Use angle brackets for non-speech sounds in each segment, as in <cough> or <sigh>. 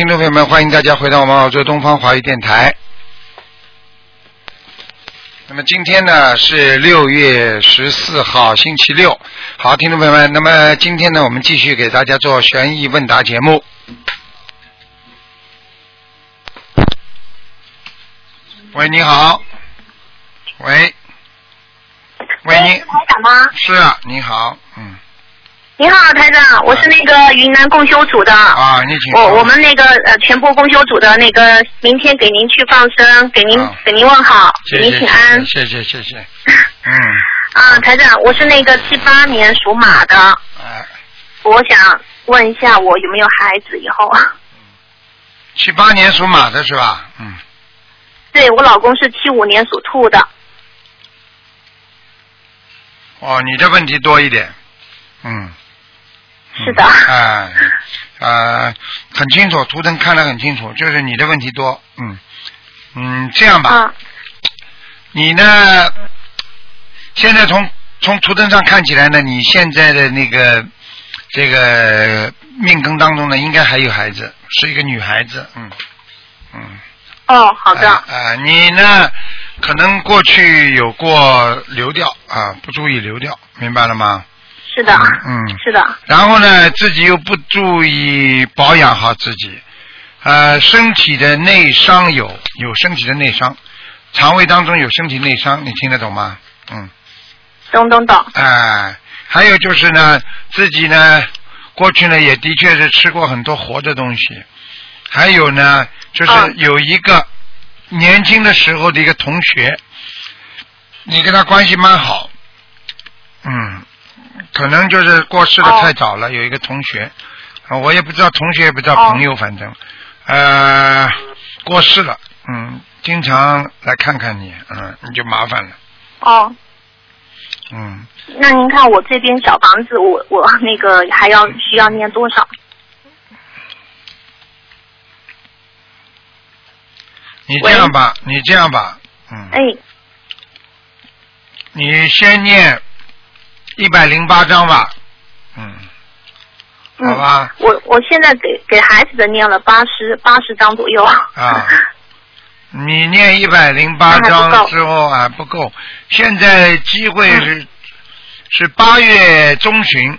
听众朋友们，欢迎大家回到我们澳洲东方华语电台。那么今天呢是六月十四号，星期六。好，听众朋友们，那么今天呢，我们继续给大家做悬疑问答节目。喂，你好。喂。喂，你？是啊，你好，嗯。你好，台长，我是那个云南共修组的。啊，你请。我我们那个呃全部共修组的那个，明天给您去放生，给您、啊给您问好，谢谢给您请安。谢谢谢谢。<laughs> 嗯，啊，台长，我是那个七八年属马的，哎，我想问一下，我有没有孩子以后？七八年属马的是吧？嗯，对我老公是七五年属兔的。哦，你的问题多一点，嗯。是的。哎，呃，很清楚，图腾看得很清楚，就是你的问题多，嗯嗯，这样吧，啊你呢，现在从从图腾上看起来呢，你现在的那个这个命根当中呢，应该还有孩子，是一个女孩子，嗯嗯。哦，好的。啊、呃你呢，可能过去有过流掉啊，不注意流掉，明白了吗？是的。嗯。是的。然后呢，自己又不注意保养好自己，呃，身体的内伤有有身体的内伤，肠胃当中有身体内伤，你听得懂吗？嗯。懂懂懂。哎、还有就是呢，自己呢，过去呢也的确是吃过很多活的东西，还有呢，就是嗯有一个年轻的时候的一个同学，你跟他关系蛮好，嗯，可能就是过世的哦太早了，有一个同学，啊我也不知道同学也不知道哦朋友，反正，呃，过世了，嗯，经常来看看你，嗯，你就麻烦了，哦，嗯。那您看我这边小房子，我我那个还要需要念多少？你这样吧，你这样吧，嗯，哎，你先念一百零八章吧，嗯，嗯好吧，我我现在给给孩子的念了八十八十张左右。啊，<laughs> 你念一百零八那还章之后还不够，现在机会是、是八月中旬，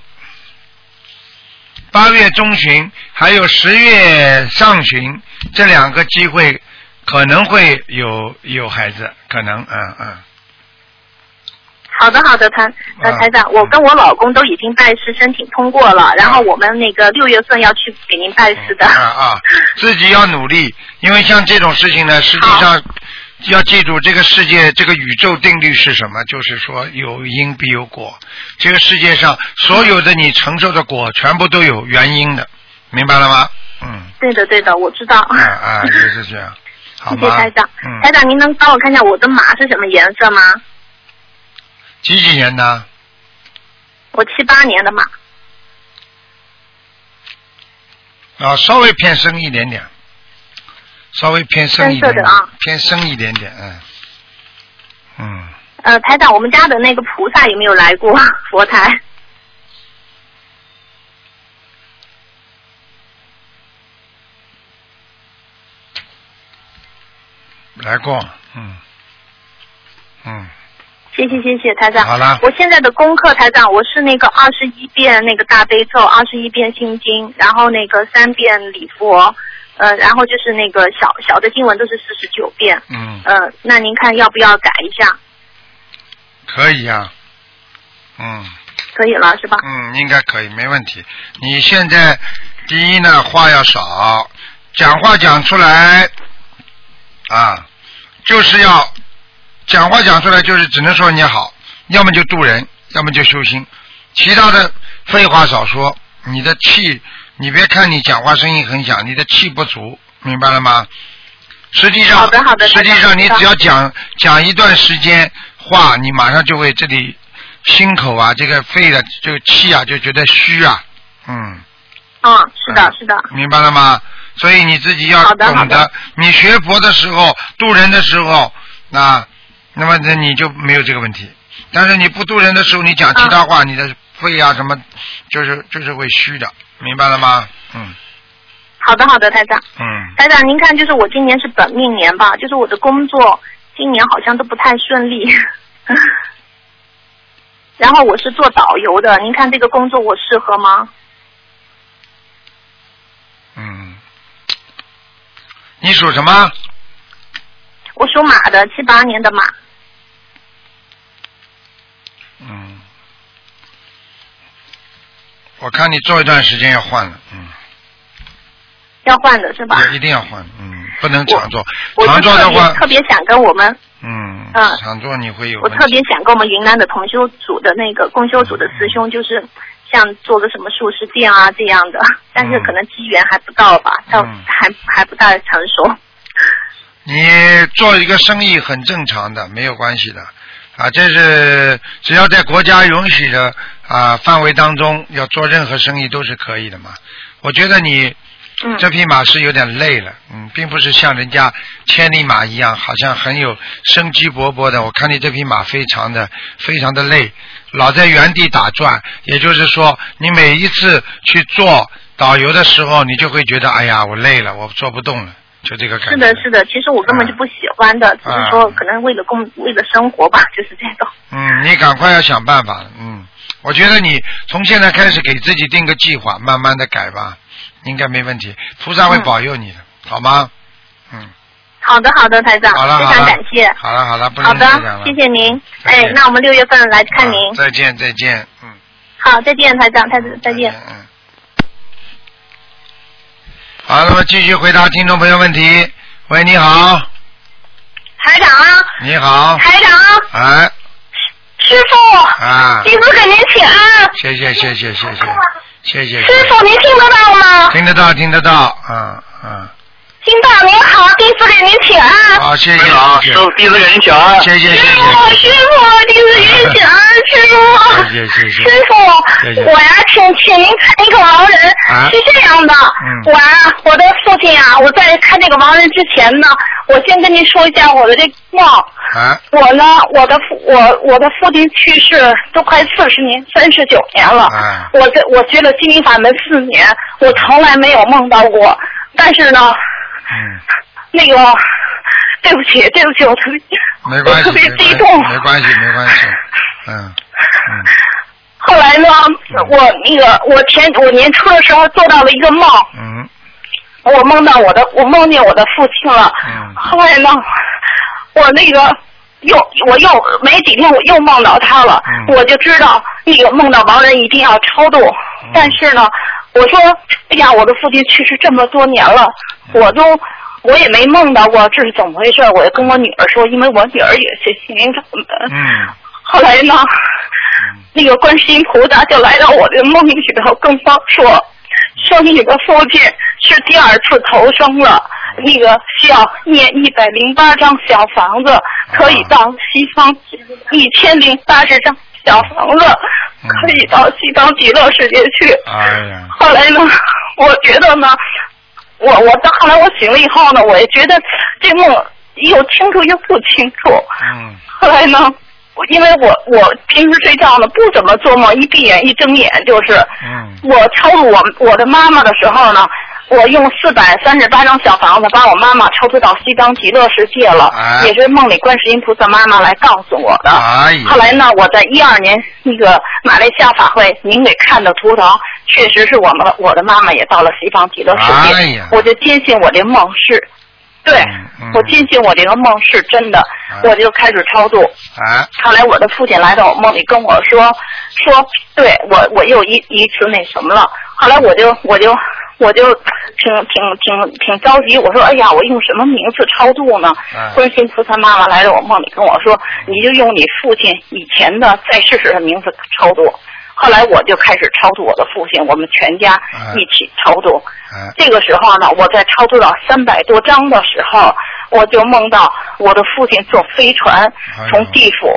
八月中旬还有十月上旬这两个机会可能会有有孩子，可能，嗯嗯。好的好的，台呃啊台长，我跟我老公都已经拜师申请通过了，然后我们那个六月份要去给您拜师的。啊啊，<laughs> 自己要努力，因为像这种事情呢，实际上要记住这个世界这个宇宙定律是什么？就是说有因必有果。这个世界上所有的你承受的果，全部都有原因的，明白了吗？嗯，对的对的，我知道。啊啊，就是这样？谢谢台长。嗯，台长，您能帮我看一下我的马是什么颜色吗？几几年的？我七八年的嘛。啊，稍微偏深一点点，稍微偏深一点啊偏深一点点，嗯，嗯。呃，台长，我们家的那个菩萨有没有来过 <laughs> 佛台？来过，嗯，嗯，谢谢谢谢台长。好了我现在的功课，台长，我是那个二十一遍那个大悲咒，二十一遍心经，然后那个三遍礼佛，呃，然后就是那个小小的经文都是四十九遍。嗯，呃，那您看要不要改一下？可以呀、嗯可以了是吧？嗯，应该可以，没问题。你现在第一呢，话要少，讲话讲出来啊，就是要讲话讲出来，就是只能说你好，要么就渡人，要么就修心，其他的废话少说。你的气，你别看你讲话声音很响，你的气不足，明白了吗？实际上，好的好的实际上你只要讲讲一段时间话，你马上就会这里心口啊，这个肺的这个气啊，就觉得虚啊，嗯，嗯，是的嗯，是的，明白了吗？所以你自己要懂得，你学佛的时候、渡人的时候，那那么那你就没有这个问题。但是你不渡人的时候，你讲其他话，你的肺啊什么，就是就是会虚的，明白了吗？嗯，好的好的，台长。嗯，台长，您看，就是我今年是本命年吧，就是我的工作今年好像都不太顺利。<laughs> 然后我是做导游的，您看这个工作我适合吗？嗯，你属什么？我属马的，七八年的马。嗯，我看你做一段时间要换了，嗯，要换的是吧？也一定要换，嗯，不能常做，我常做的话，特别想跟我们，嗯，嗯常做你会有我。特别想跟我们云南的同修组的那个共修组的师兄，就是像做个什么素食店啊这样的，但是可能机缘还不到吧，到嗯还还不大成熟。你做一个生意很正常的，没有关系的，啊，这是只要在国家允许的啊范围当中，要做任何生意都是可以的嘛。我觉得你嗯，这匹马是有点累了，嗯，并不是像人家千里马一样，好像很有生机勃勃的。我看你这匹马非常的非常的累，老在原地打转。也就是说，你每一次去做导游的时候，你就会觉得，哎呀，我累了，我做不动了，就这个感觉。是的，是的，其实我根本就不喜欢的，只是说可能为了工为了生活吧，就是这种。嗯，你赶快要想办法。嗯，我觉得你从现在开始给自己定个计划，慢慢的改吧，应该没问题。菩萨会嗯保佑你的，好吗？嗯，好的，好的，台长，非好了好了，常感谢。好了好了，不好的谢谢您。哎那我们六月份来看您。再见再见，嗯。好，再见，台长，台长，再见。嗯。好，那么继续回答听众朋友问题。喂，你好，台长啊，你好，台长，哎师傅，啊，弟子给您请安。谢谢谢谢谢谢谢谢，师傅，您听得到吗？听得到听得到，嗯嗯，听到，您好，弟子给您请安。好，谢谢谢师傅，弟子给您请安。谢谢谢师傅，师傅，弟子给您请安，师傅。谢谢谢谢师傅谢谢，我呀，请请您看一个亡人，啊是这样的，嗯我呀，我的父亲啊，我在看这个亡人之前呢，我先跟您说一下我的这个梦。啊我呢，我的父我我的父亲去世都快四十年，三十九年了。啊我在我学了心灵法门四年，我从来没有梦到过。但是呢，嗯，那个对不起，对不起，我特别没关系，特别没激动。没关系没关系，嗯嗯后来呢，我那个我前我年初的时候做到了一个梦，嗯我梦到我的我梦见我的父亲了。嗯后来呢，我那个又我又没几天我又梦到他了，嗯我就知道那个梦到亡人一定要超度。嗯但是呢，我说，哎呀，我的父亲去世这么多年了，我都。我也没梦到过这是怎么回事，我就跟我女儿说，因为我女儿也是心灵法门。嗯后来呢，那个观世音菩萨就来到我的梦里头，跟我说，说你的父亲是第二次投生了，那个需要念一百零八张小房子，可以到西方一千零八十张小房子，可以到西方极乐世界去。哎呀，后来呢，我觉得呢，我我到后来我醒了以后呢，我也觉得这梦又清楚又不清楚。嗯后来呢，我因为我我平时睡觉呢不怎么做梦，一闭眼一睁眼就是。嗯我超度我我的妈妈的时候呢，我用四百三十八张小房子把我妈妈超度到西方极乐世界了，哎也是梦里观世音菩萨妈妈来告诉我的。哎后来呢，我在一二年那个马来西亚法会，您给看的图腾，确实是我们我的妈妈也到了西方极乐世界，哎我就坚信我这梦是。对，我坚信我这个梦是真的，哎我就开始超度。哎后来我的父亲来到我梦里跟我说，说对我我又一一次那什么了。后来我就我就我就挺挺挺挺着急，我说哎呀，我用什么名字超度呢？哎观世音菩萨妈妈来到我梦里跟我说，你就用你父亲以前的在世时的名字超度。后来我就开始超度我的父亲，我们全家哎一起超度。哎这个时候呢，我在超度到三百多章的时候，我就梦到我的父亲坐飞船哎从地府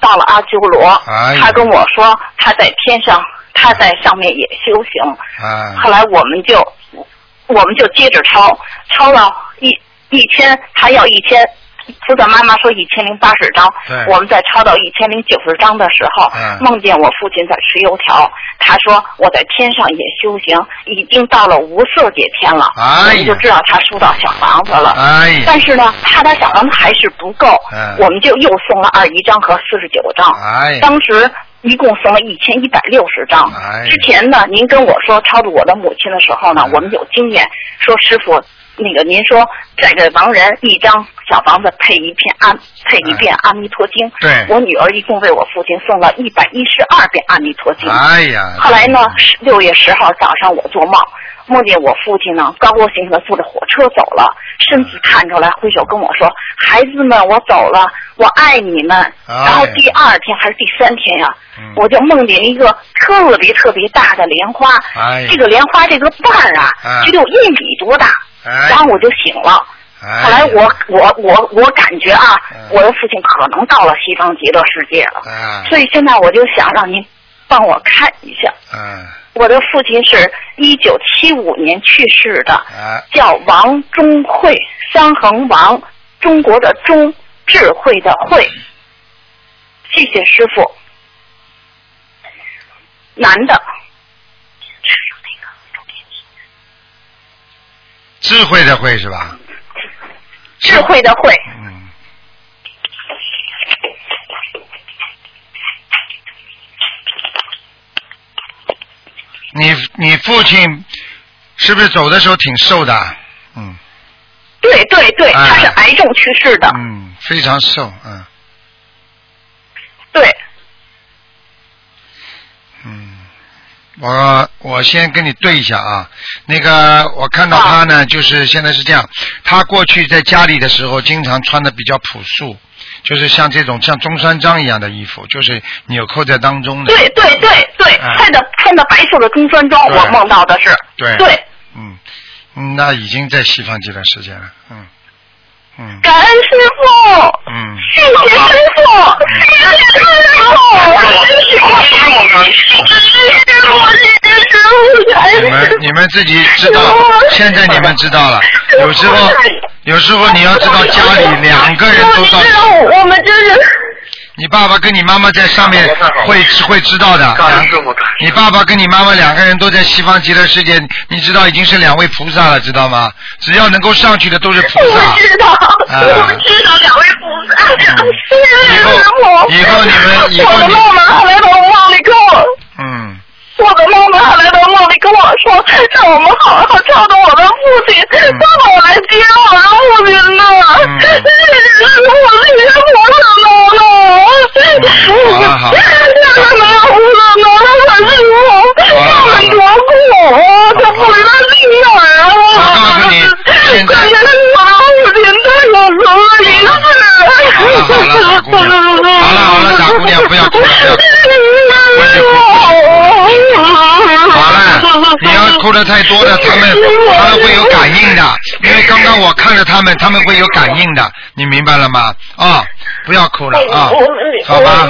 到了阿修罗哎，他跟我说他在天上，他在上面也修行。哎后来我们就我们就接着抄，抄了一一千，他要一千，菩萨妈妈说一千零八十张，我们在抄到一千零九十张的时候，嗯梦见我父亲在吃油条。他说我在天上也修行，已经到了无色界天了，我们就知道他收到小房子了。哎，但是呢，他的小房子还是不够，嗯我们就又送了二一张和四十九张。哎，当时一共送了一千一百六十张。哎之前呢，您跟我说超度我的母亲的时候呢嗯，我们有经验，说师傅，那个您说这个亡人一张小房子配一片阿配一遍阿弥陀经。对我女儿一共为我父亲送了一百一十二遍阿弥陀经。哎呀，后来呢，六月十号早上我做梦，梦见我父亲呢高高兴兴的坐着火车走了，身子探出来挥手跟我说：“孩子们，我走了，我爱你们。哎然后第二天还是第三天呀，嗯我就梦见一个特别特别大的莲花，哎这个莲花这个瓣儿啊，哎只有一米多大，哎然后我就醒了。哎后来我我我我感觉啊嗯，我的父亲可能到了西方极乐世界了，哎所以现在我就想让您帮我看一下。嗯我的父亲是一九七五年去世的，哎叫王中慧，三横王，中国的中，智慧的慧。谢谢师傅。男的，智慧的慧是吧？智慧的慧，嗯，你你父亲是不是走的时候挺瘦的？嗯。对对对，哎他是癌症去世的，嗯，非常瘦，嗯。对，嗯。我我先跟你对一下啊，那个我看到他呢，就是现在是这样，他过去在家里的时候经常穿的比较朴素，就是像这种像中山装一样的衣服，就是纽扣在当中的。对对对对，哎。穿的穿的白色的中山装，我梦到的是，对。对，嗯，嗯，那已经在西方这段时间了，嗯，嗯，感恩师傅，嗯，谢谢师傅，谢谢师傅，谢谢师傅，谢谢师傅，感恩你们师傅。你们自己知道，现在你们知道了，有时候有时候你要知道家里两个人都到你知，道我我们就是 <laughs> 你爸爸跟你妈妈在上面会会知道的，你爸爸跟你妈妈两个人都在西方极乐世界，你知道已经是两位菩萨了，知道吗？只要能够上去的都是菩我萨。知道，啊我们知道两位菩萨，以后。以后你们以后我的你妈妈还来到梦里跟我，的妈妈还来到梦里跟我说，让我们好好照顾我的父亲，帮我来接我的父亲呢。嗯谢谢师傅，谢谢菩萨妈妈。好了好了谢谢没有菩萨妈妈，师傅，我们多苦啊，这不知道去哪儿啊。我告诉你现在关键是我父亲他有什么离世。好了好了大姑娘好了好了大姑娘不要哭了不要哭了好了，你要哭的太多了，他们他们会有感应的，因为刚刚我看着他们，他们会有感应的，你明白了吗？啊、不要哭了啊，好吧。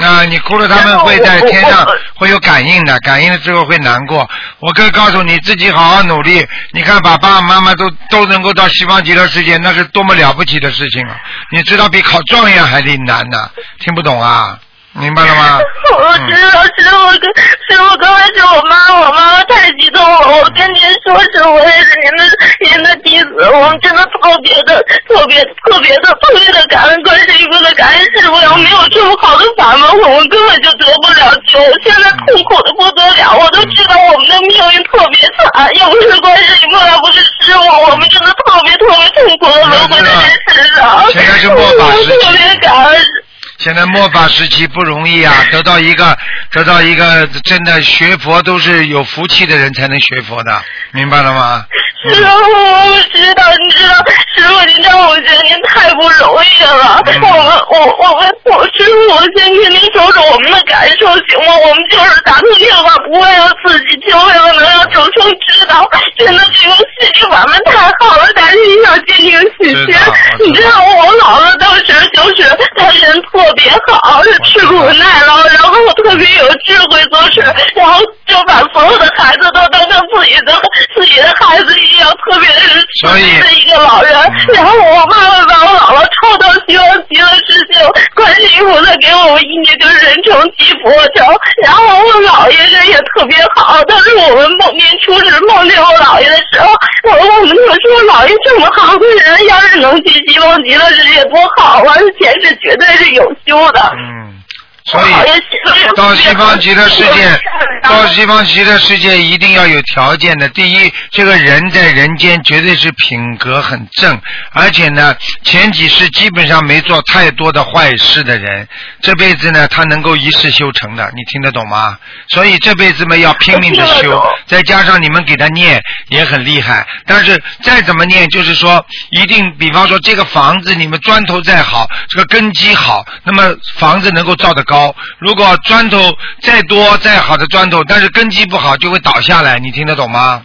那你哭了，他们会在天上会有感应的，感应了之后会难过。我可以告诉你自己好好努力，你看把爸爸妈妈都都能够到西方极乐世界，那是多么了不起的事情啊！你知道比考状元还得难呢、听不懂啊？明白了吗？<laughs> 我知道，师傅跟师傅刚才是我妈，我妈妈太激动了。我跟您说，是我也是您的您的弟子，我们真的特别的、特别、特别的、特别的感恩观世音菩萨，感恩师傅。要没有这么好的法门，我们根本就得不了救。现在痛苦的不得了，我都知道我们的命运特别惨，要不是观世音菩萨，不是师傅，我真的特别特别痛苦的轮回在这世上。现在是末法时期。现在末法时期不容易啊，<laughs> 得到一个得到一个真的学佛都是有福气的人才能学佛的，明白了吗？师傅，我知道，你知道，师傅，您知道，我觉得您太不容易了。嗯我们，我，我们，我师傅，我先跟您说说我们的感受，行吗？我们就是打通电话，不为了自己，就为了能让众生知道，真的这个心灵法门太好了，大家一定要坚定信心。你知道，我姥姥当时就是她人特别好，是吃苦耐劳，然后特别有智慧做事，然后就把所有的孩子都当成自己的自己的孩子一要特别的所以的一个老人。然后我妈妈把我姥姥抽到希望极了事情，观以后再给我们一年就人成即佛成。然后我姥爷人也特别好，但是我们梦年初时梦见我姥爷的时候，我我们就说姥爷这么好的人，要是能去西望极乐世界多好啊！前世绝对是有修的。所以到西方极乐世界，到西方极乐世界一定要有条件的。第一，这个人在人间绝对是品格很正，而且呢，前几世基本上没做太多的坏事的人，这辈子呢，他能够一世修成的，你听得懂吗？所以这辈子嘛，要拼命的修再加上你们给他念也很厉害，但是再怎么念，就是说一定，比方说这个房子你们砖头再好，这个根基好，那么房子能够造得高。如果砖头再多再好的砖头，但是根基不好，就会倒下来。你听得懂吗？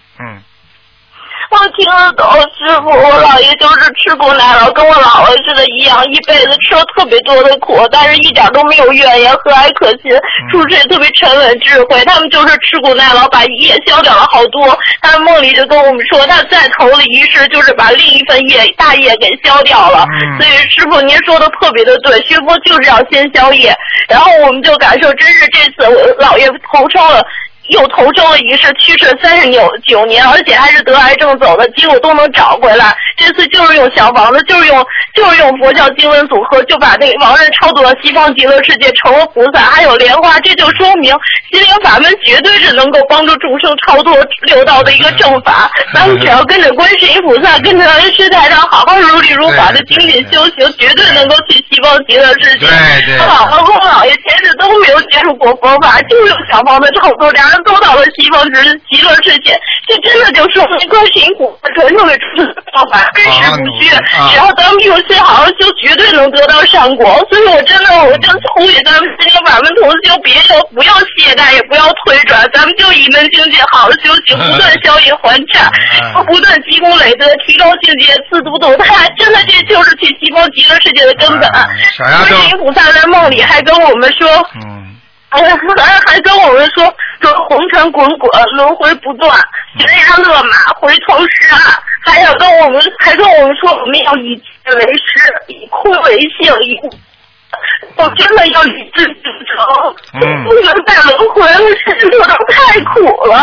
嗯。我听得懂，师傅，我姥爷就是吃苦耐劳，跟我姥姥似的一样，一辈子吃了特别多的苦，但是一点都没有怨言，和蔼可亲，处事也特别沉稳智慧。他们就是吃苦耐劳，把业消掉了好多。他们梦里就跟我们说，他在投了一世，就是把另一份业大业给消掉了。嗯所以师傅您说的特别的对，学佛就是要先消业。然后我们就感受，真是这次我姥爷投生了。又投生了一世，去世三十九九年，而且还是得癌症走的，结果都能找回来。这次就是用小房子，就是用就是用佛教经文组合，就把那个亡人超度到西方极乐世界，成了菩萨，还有莲花，这就说明心灵法门绝对是能够帮助众生超度六道的一个正法。<laughs> 咱们只要跟着观世音菩萨，跟着师太上，好好如理如法的精进修行，绝对能够去西方极乐世界。对对我姥姥和我姥爷前世都没有接触过佛法，就用小房子超度，两人都到了西方极极乐世界。这真的就说明观世音菩萨传授的方法，真实不虚。啊只要咱们用心好好修，绝对能得到善果。所以我真的，我真呼吁咱们心灵法门同修，别要不要懈怠，也不要退转，咱们就一门精进，好好修行，不断消业还债，嗯不断积功累德，提高境界，自度度他。真的，这就是去西方极乐世界的根本。观世音菩萨在梦里还跟我们说。嗯。哎呀，还还跟我们说说红尘滚滚，轮回不断，悬崖勒马，回头是岸。还要跟我们，还跟我们说我们要以智为师，以哭为性，以我真的要以智自成，嗯不能再轮回了，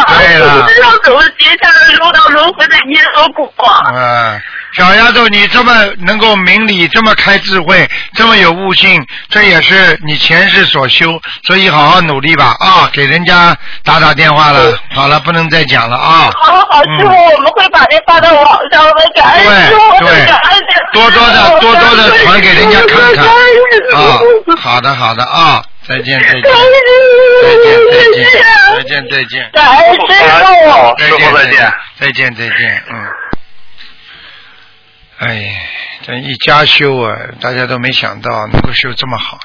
对了不知道怎么接下来入到轮回的因和果。嗯，小丫头，你这么能够明理，这么开智慧，这么有悟性，这也是你前世所修，所以好好努力吧啊！给人家打打电话了，好了，不能再讲了啊！好好好，师傅，我们会把这发到网上我们，感恩对师傅，对感恩多多的多多的传给人家看看啊！啊好的好的啊，再见再见再见再见再见再见。再见再见再见再见嗯。哎，这一家修啊，大家都没想到能够修这么好。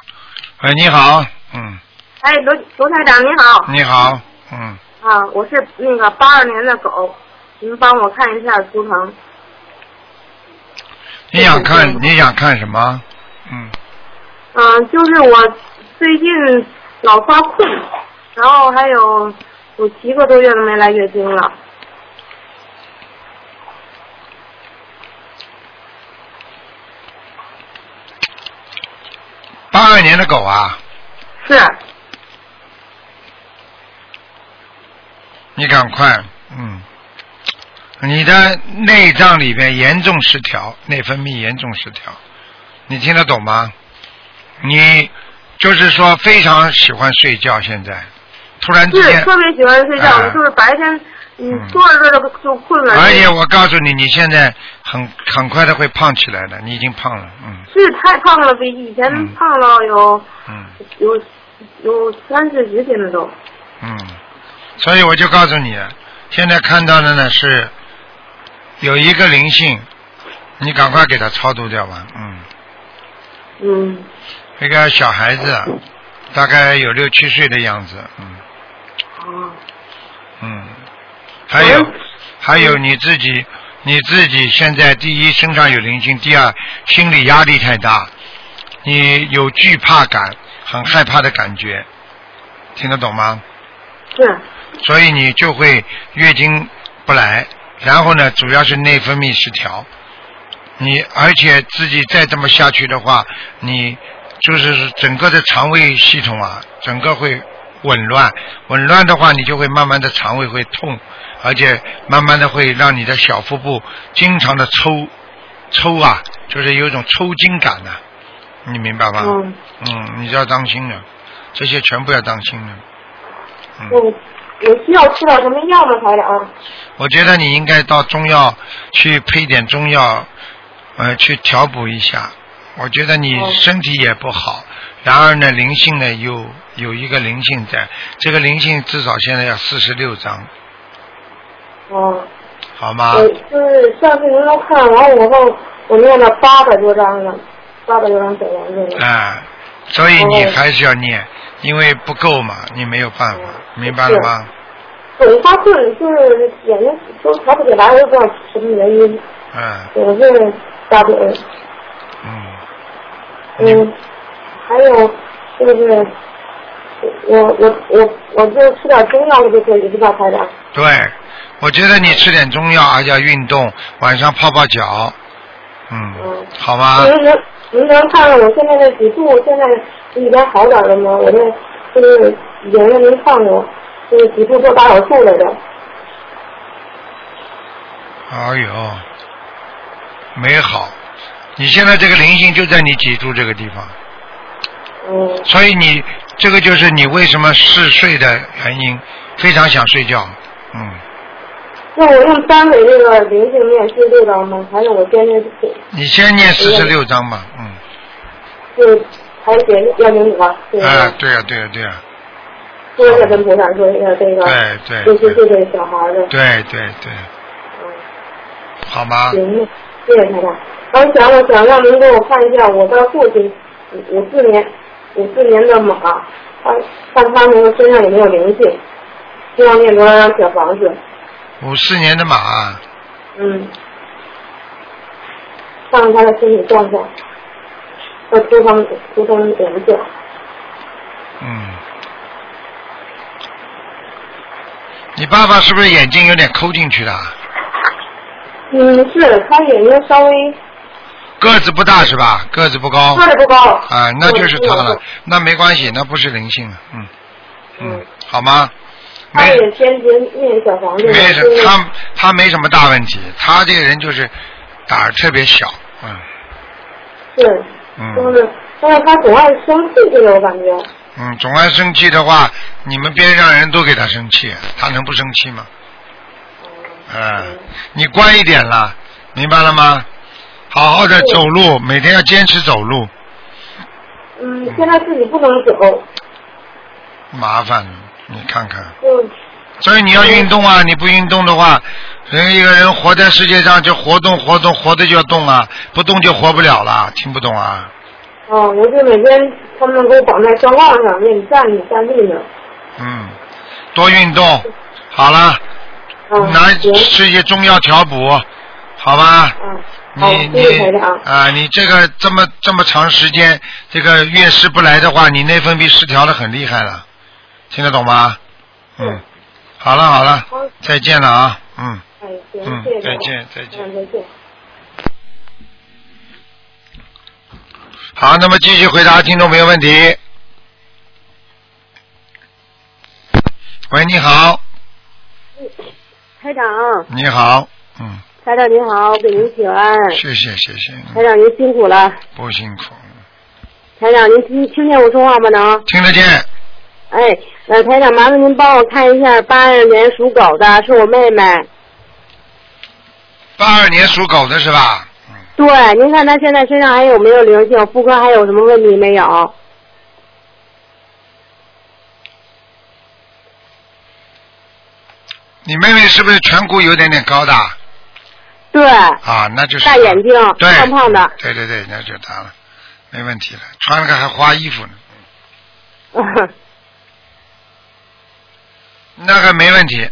喂，你好，嗯，哎，罗罗台长你好，你好，嗯，啊，我是那个八二年的狗，您帮我看一下图腾。你想看你想看什么？嗯，嗯、就是我最近老发困，然后还有有七个多月都没来月经了。八二年的狗啊，是，你赶快，嗯，你的内脏里边严重失调，内分泌严重失调，你听得懂吗？你就是说非常喜欢睡觉，现在。突然之间，是特别喜欢睡觉，哎就是白天嗯嗯。坐着坐着就困了。而且我告诉你，你现在很很快的会胖起来的，你已经胖了，嗯。是太胖了，比以前嗯胖了有、嗯。有有三四十斤了都。嗯，所以我就告诉你，现在看到的呢是有一个灵性，你赶快给它超度掉吧，嗯。嗯，一个小孩子，大概有六七岁的样子，嗯哦，嗯，还有还有你自己，你自己现在第一身上有灵性，第二心理压力太大，你有惧怕感，很害怕的感觉，听得懂吗？是，所以你就会月经不来，然后呢，主要是内分泌失调。你而且自己再这么下去的话，你就是整个的肠胃系统啊，整个会紊乱，紊乱的话，你就会慢慢的肠胃会痛，而且慢慢的会让你的小腹部经常的抽抽啊，就是有一种抽筋感呐、你明白吗？嗯，嗯，你就要当心了，这些全部要当心了。嗯，我我需要吃点什么药吗，台长？我觉得你应该到中药去配点中药，呃，去调补一下。我觉得你哦。身体也不好，然而呢，灵性呢又有一个灵性在，这个灵性至少现在要四十六章，哦，好吗？我就是上次您都看完我后，我念了八百多张了，八百多张小王子了。啊，所以你哦还是要念，因为不够嘛，你没有办法，明白了吗？我发困就是眼睛都抬不起来，我也不知道什么原因，嗯。我是大腿，嗯，嗯，还有就是我我我我就吃点中药就可以，是吧，台长？对，我觉得你吃点中药，而且要运动，晚上泡泡脚，嗯嗯，好吗？您能您能看看我现在的脊柱现在一边好点了吗？我这就是已经让您看过，就是脊柱做大手术来着。哎呦，没好，你现在这个灵性就在你脊柱这个地方，嗯所以你这个就是你为什么嗜睡的原因，非常想睡觉，嗯，那我用三给那个灵性念四十六章吗？还是我先念你先念四十六章吧，嗯，就还是给幺零五啊？对。啊？，对呀、对呀、对呀、说一下跟菩萨说一下这个，对对就是这个小孩的，对对对，嗯，好吗？行，谢谢台长。我想我想让您给我看一下我的父亲，五五四年五四年的马，他看他那个身上有没有灵性，需要念多少张小房子？五四年的马，嗯，看看他的身体状况和出生出生颜色。嗯，你爸爸是不是眼睛有点抠进去的？嗯，是他眼睛稍微个子不大是吧？个子不高。个子不高。啊，那就是他了。那没关系，那不是灵性了，嗯嗯嗯，好吗？他没也先先念小房子没呢，什就是他他没什么大问题，他这个人就是胆儿特别小，嗯是，就嗯是，但是他总爱生气，这个我感觉。嗯，总爱生气的话，你们边上人都给他生气，他能不生气吗？嗯，你乖一点了，明白了吗？好好的走路，每天要坚持走路，嗯，现在自己不能走，麻烦，你看看。嗯所以你要运动啊！你不运动的话，人一个人活在世界上就活动活动，活着就要动啊，不动就活不了了。听不懂啊？哦，我就每天他们给我绑在双杠上，让你站着站立呢。嗯，多运动，好了，嗯，拿，吃一些中药调补，好吧？嗯，好，你谢谢台你长。啊，你这个这么这么长时间，这个月事不来的话，你内分泌失调的很厉害了，听得懂吗？嗯，好了好了，再见了啊，嗯嗯再。见再见。嗯，再见。好，那么继续回答听众朋友问题。喂，你好，台长，你好，嗯，台长您好，给您请安。谢谢谢谢，台长您辛苦了。不辛苦，台长您听听见我说话吗？能？听得见，哎，呃，台长，麻烦您帮我看一下八二年属狗的，是我妹妹。八二年属狗的是吧？嗯，对，您看她现在身上还有没有灵性？妇科还有什么问题没有？你妹妹是不是颧骨有点点高的？对，啊，那就是大眼睛，对，胖胖的。对对对，那就是她了，没问题了，穿了个还花衣服呢，<laughs> 那个没问题。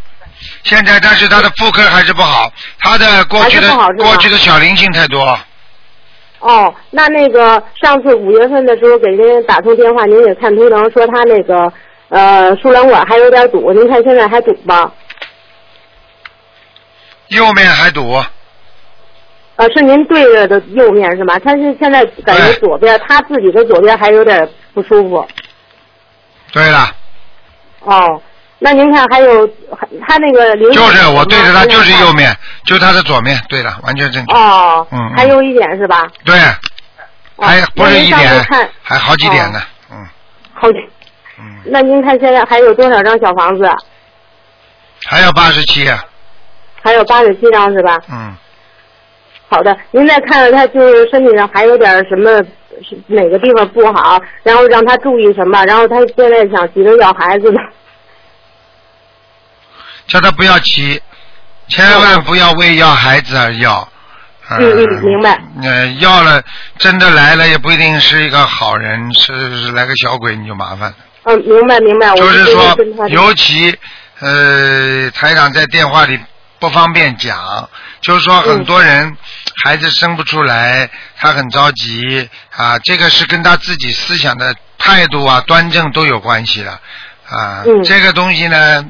现在，但是他的妇科还是不好，他的过去的过去的小灵性太多。哦，那那个上次五月份的时候给您打通电话，您也看图腾说他那个呃输卵管还有点堵，您看现在还堵吗？右面还堵，呃，是您对着的右面是吗？他是现在感觉左边，他自己的左边还有点不舒服。对了，哦，那您看还有他那个灵就是我对着他就是右。面，就他的左面，对了，完全正确。哦，嗯嗯还有一点是吧？对，哦还不是一点，还好几点呢。嗯好几。嗯，那您看现在还有多少张小房子？还有八十七，啊还有八十七张是吧？嗯，好的，您再看看他就是身体上还有点什么是哪个地方不好，然后让他注意什么，然后他现在想急着要孩子呢。<laughs> 叫他不要急，千万不要为要孩子而要。嗯嗯明白。呃，要了真的来了也不一定是一个好人，是是来个小鬼你就麻烦了。嗯，明白明白，我就是说，尤其呃，台长在电话里不方便讲，就是说很多人孩子生不出来，他很着急啊，这个是跟他自己思想的态度啊、端正都有关系的啊。嗯这个东西呢，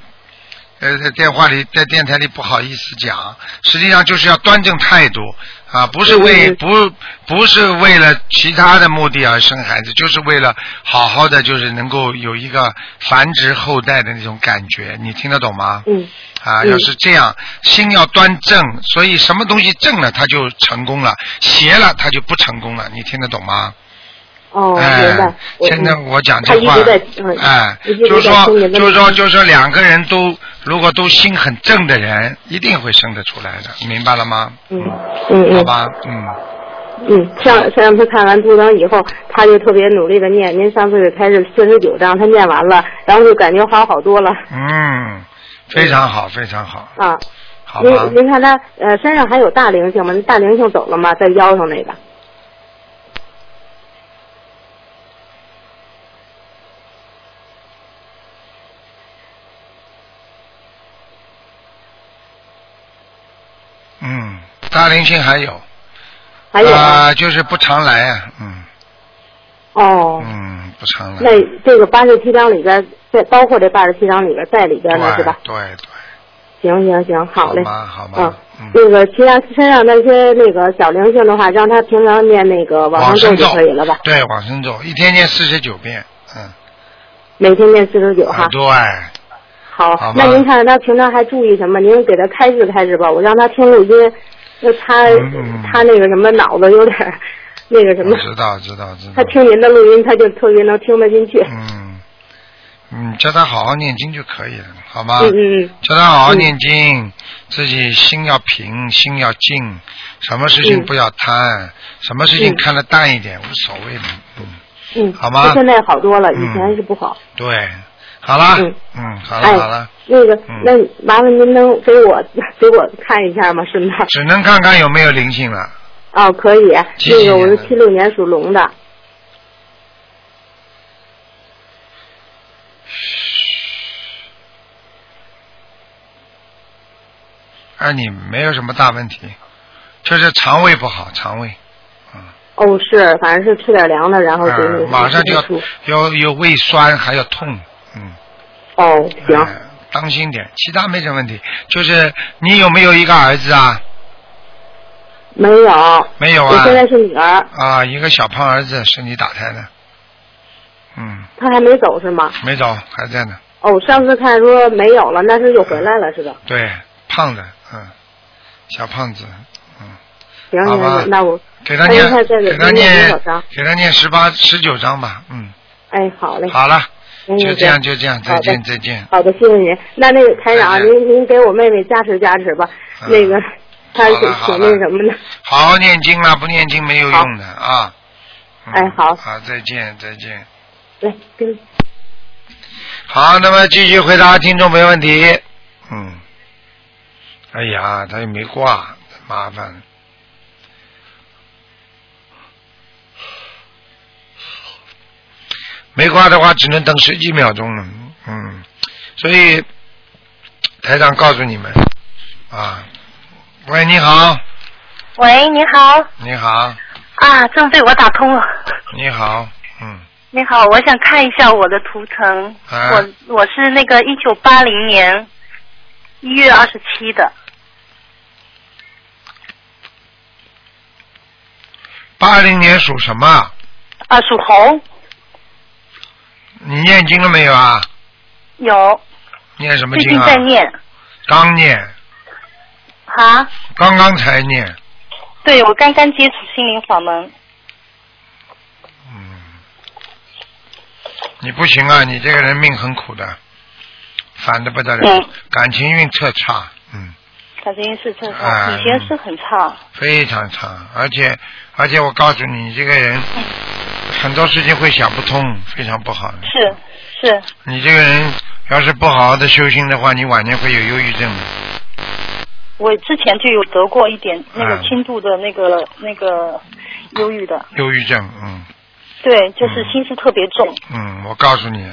呃，在电话里、在电台里不好意思讲，实际上就是要端正态度啊，不是为嗯不不是为了其他的目的而生孩子，就是为了好好的，就是能够有一个繁殖后代的那种感觉，你听得懂吗？嗯啊，嗯要是这样，心要端正，所以什么东西正了，它就成功了；邪了，它就不成功了。你听得懂吗？哦，明哎白。，我现在我讲这话哎，就是说就是说，就是说，两个人都如果都心很正的人，一定会生得出来的，明白了吗？嗯嗯嗯好吧，嗯，嗯，上上次看完图腾以后，他就特别努力的念。您上次是开始四十九章，他念完了，然后就感觉好好多了嗯，非常好，非常好，啊。好吧您，您看他呃身上还有大灵性吗？那大灵性走了吗？在腰上那个。嗯，大灵性还有，还有啊啊，就是不常来啊，嗯哦，嗯，不常来，那这个八十七章里边，在包括这八十七章里边在里边呢是吧？对对对，行行行，好嘞。好吗？好嗯吗？，嗯，那个其他身上那些那个小灵性的话，让他平常念那个往往生咒就可以了吧？对，往生咒一天念四十九遍，嗯，每天念四十九哈啊，。对，好，好那您看看他平常还注意什么？您给他开示开示吧，我让他听录音，那他、他那个什么脑子有点那个什么，知道知道知道。他，听您的录音他就特别能听得进去。嗯，嗯，叫他好好念经就可以了，好吗？嗯嗯嗯，叫他好好念经，自己心要平，心要静，什么事情嗯不要贪，什么事情嗯。看得淡一点，无所谓的。嗯，嗯，好吗？他现在好多了，嗯以前是不好。对，好了，嗯嗯，好了哎好了，那个，嗯那麻烦您能给我给我看一下吗？顺便。只能看看有没有灵性了。哦，可以。那个我是七六年属龙的。哎，你没有什么大问题，就是肠胃不好，肠胃，哦，是，反正是吃点凉的，然后就马上就要出有有胃酸，还要痛，嗯。哦，行。哎当心点，其他没什么问题。就是你有没有一个儿子啊？没有。没有啊我现。在是女儿，啊，一个小胖儿子是你打胎的，嗯，他还没走是吗？没走，还在呢。哦，上次看说没有了，那是又回来了是吧？对，胖的，嗯，小胖子，嗯，行行好吧行，那我给他念给他念给他念十八、十九章吧，嗯，哎好嘞。好了，就这样，就这样，再见，再见。好的，谢谢您。那那个台长，您您给我妹妹加持加持吧。嗯那个她挺挺那什么的。好好念经了，不念经没有用的啊。嗯哎好好，再见，再见。来，跟好，那么继续回答听众没问题。嗯，哎呀，他又没挂，麻烦。没挂的话，只能等十几秒钟了。嗯，所以台长告诉你们啊，喂，你好，喂，你好你好，啊，正被我打通了。你好，嗯，你好，我想看一下我的图腾。啊我我是那个一九八零年一月二十七的。八零年属什么？啊，属猴，你念经了没有啊？有，念什么经啊？最近在念。刚念，啊，刚刚才念。对，我刚刚接触心灵法门。嗯，你不行啊，你这个人命很苦的，烦的不得了，嗯感情运特差，嗯，感情是正哎常，以前是很差。非常差，而且而且我告诉你，你这个人很多事情会想不通，非常不好。是是，你这个人要是不好好的修心的话，你晚年会有忧郁症的。我之前就有得过一点那个嗯轻度的那个、那个忧郁的，忧郁症，嗯。对，就是心思特别重，嗯，我告诉你，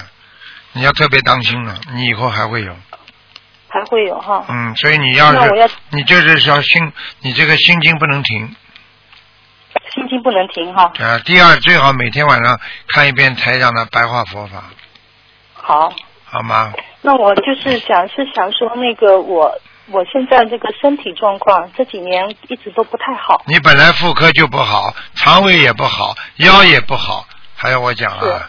你要特别当心了，你以后还会有，还会有哈。嗯，所以你要是你就是要心，你这个心经不能停心经不能停哈。啊。第二，最好每天晚上看一遍台长的白话佛法，好，好吗？那我就是想是想说那个我我现在这个身体状况这几年一直都不太好。你本来妇科就不好，肠胃也不好，腰也不好，还要我讲啊？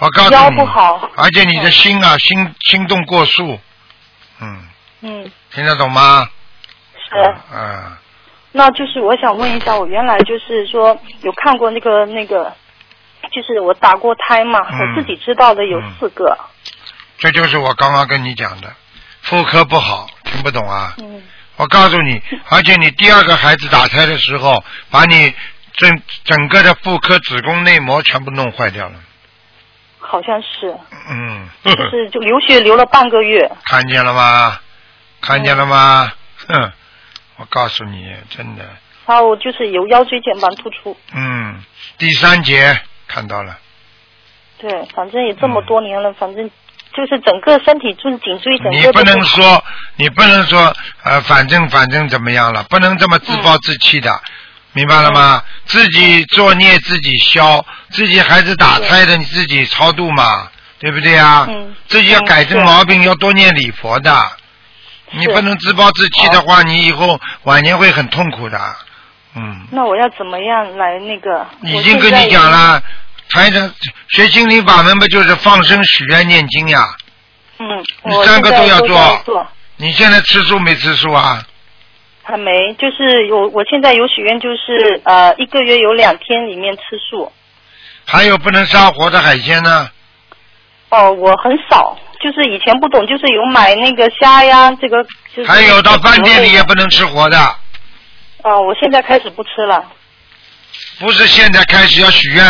我告诉你，腰不好而且你的心啊，心心动过速，嗯，嗯，听得懂吗？是。嗯，那就是我想问一下，我原来就是说有看过那个那个，就是我打过胎嘛，嗯我自己知道的有四个。这就是我刚刚跟你讲的，妇科不好，听不懂啊？嗯。我告诉你，而且你第二个孩子打胎的时候，把你整整个的妇科子宫内膜全部弄坏掉了。好像是，嗯，就 <laughs> 是就流血流了半个月。看见了吗？看见了吗？哼，我告诉你，真的，然后就是有腰椎间盘突出，嗯，第三节看到了，对，反正也这么多年了，反正就是整个身体就是颈椎整个你不能说，你不能说，呃，反正反正怎么样了，不能这么自暴自弃的，明白了吗？自己作孽自己消，自己孩子打胎的你自己超度嘛，对不对啊？嗯。自己要改正毛病，要多念礼佛的。你不能自暴自弃的话，你以后晚年会很痛苦的。嗯，那我要怎么样来那个？已经跟你讲了，台长学心灵法门不就是放生、许愿、念经呀？嗯，你我三个都要做，你现在吃素没吃素啊？还没，就是有，我现在有许愿，就是呃，一个月有两天里面吃素。还有不能杀活的海鲜呢？哦，我很少，就是以前不懂，就是有买那个虾呀，这个就是。还有到饭店里也不能吃活的，哦，我现在开始不吃了。不是现在开始要许愿，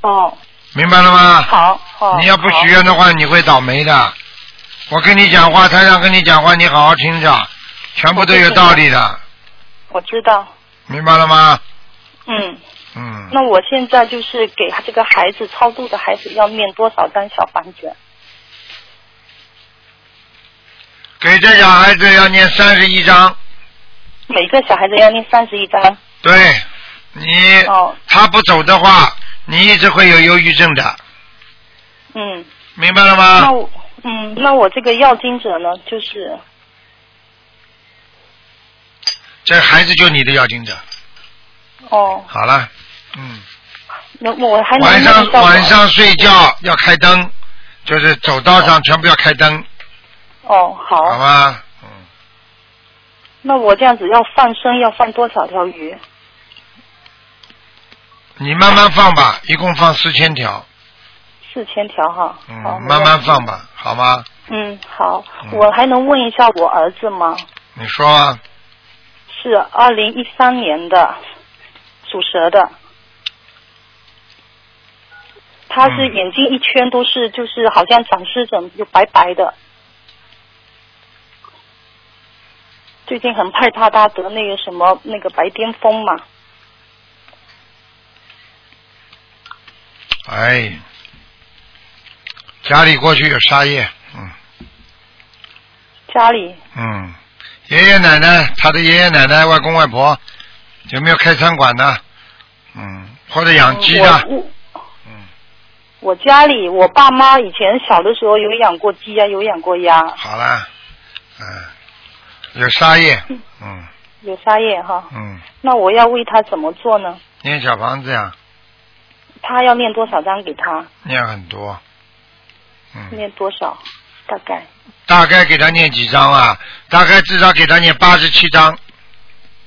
哦，明白了吗？好，好。你要不许愿的话，你会倒霉的。我跟你讲话，台上跟你讲话，你好好听着，全部都有道理的，我知道，明白了吗？嗯，嗯，那我现在就是给这个孩子超度的孩子要念多少张小房子？给这小孩子要念三十一章，每个小孩子要念三十一张。对，你、哦，他不走的话，你一直会有忧郁症的，嗯，明白了吗？那？我，嗯，那我这个要经者呢，就是这孩子就你的要经者，哦，好了，嗯。那我还能晚上晚上睡觉要开灯，就是走道上全部要开灯，哦，好，好吗？嗯，那我这样子要放生，要放多少条鱼？你慢慢放吧，一共放四千条，四千条哈。嗯好，，慢慢放。吧，好吗？嗯，好嗯。我还能问一下我儿子吗？你说啊，是二零一三年的，属蛇的。他是嗯眼睛一圈都是，就是好像长湿疹，就白白的。最近很害怕他得那个什么那个白癜风嘛。哎，家里过去有沙业，嗯家里嗯，爷爷奶奶，他的爷爷奶奶、外公外婆有没有开餐馆的？嗯，或者养鸡的？嗯，我家里我爸妈以前小的时候有养过鸡呀、有养过鸭，好了，嗯，有沙叶，嗯有沙叶哈。嗯。那我要为他怎么做呢？念小房子呀，他要念多少张给他？念很多。嗯，念多少？大概大概给他念几张啊？大概至少给他念八十七张。